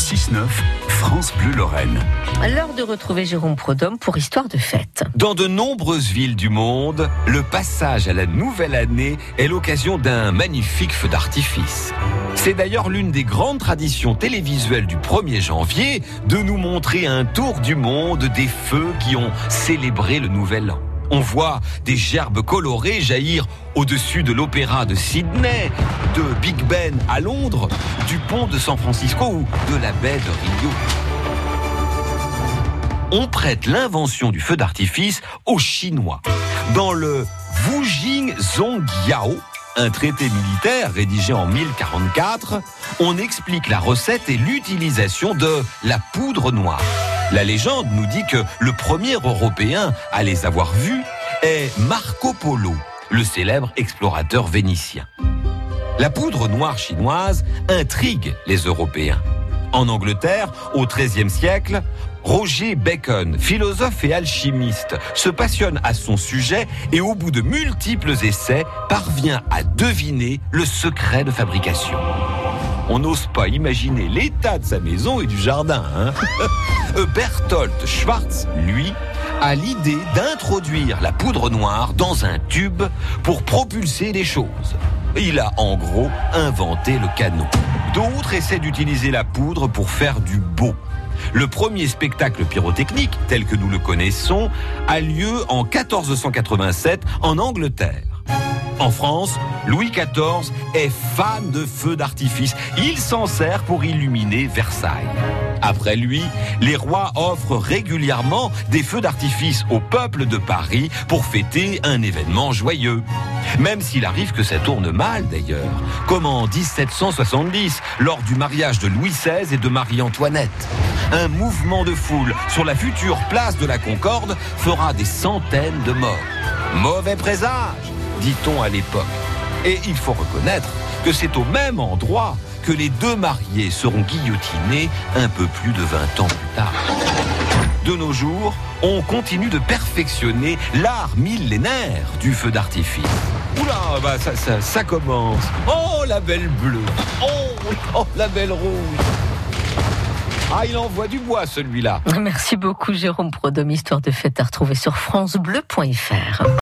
6-9, France Bleu Lorraine. L'heure de retrouver Jérôme Prodhomme pour Histoire de fête. Dans de nombreuses villes du monde, le passage à la nouvelle année est l'occasion d'un magnifique feu d'artifice. C'est d'ailleurs l'une des grandes traditions télévisuelles du 1er janvier de nous montrer un tour du monde des feux qui ont célébré le nouvel an. On voit des gerbes colorées jaillir au-dessus de l'opéra de Sydney, de Big Ben à Londres, du pont de San Francisco ou de la baie de Rio. On prête l'invention du feu d'artifice aux Chinois. Dans le Wujing Zhongyao, un traité militaire rédigé en 1044, on explique la recette et l'utilisation de la poudre noire. La légende nous dit que le premier Européen à les avoir vus est Marco Polo, le célèbre explorateur vénitien. La poudre noire chinoise intrigue les Européens. En Angleterre, au XIIIe siècle, Roger Bacon, philosophe et alchimiste, se passionne à son sujet et au bout de multiples essais, parvient à deviner le secret de fabrication. On n'ose pas imaginer l'état de sa maison et du jardin. Hein Berthold Schwartz, lui, a l'idée d'introduire la poudre noire dans un tube pour propulser les choses. Il a en gros inventé le canon. D'autres essaient d'utiliser la poudre pour faire du beau. Le premier spectacle pyrotechnique, tel que nous le connaissons, a lieu en 1487 en Angleterre. En France, Louis XIV est fan de feux d'artifice. Il s'en sert pour illuminer Versailles. Après lui, les rois offrent régulièrement des feux d'artifice au peuple de Paris pour fêter un événement joyeux. Même s'il arrive que ça tourne mal d'ailleurs, comme en 1770, lors du mariage de Louis XVI et de Marie-Antoinette. Un mouvement de foule sur la future place de la Concorde fera des centaines de morts. Mauvais présage dit-on à l'époque. Et il faut reconnaître que c'est au même endroit que les deux mariés seront guillotinés un peu plus de 20 ans plus tard. De nos jours, on continue de perfectionner l'art millénaire du feu d'artifice. Oula, bah ça, ça, commence. Oh, la belle bleue. Oh, oh, la belle rouge. Ah, il envoie du bois celui-là. Merci beaucoup Jérôme Prodhomme, Histoire de fête à retrouver sur francebleu.fr.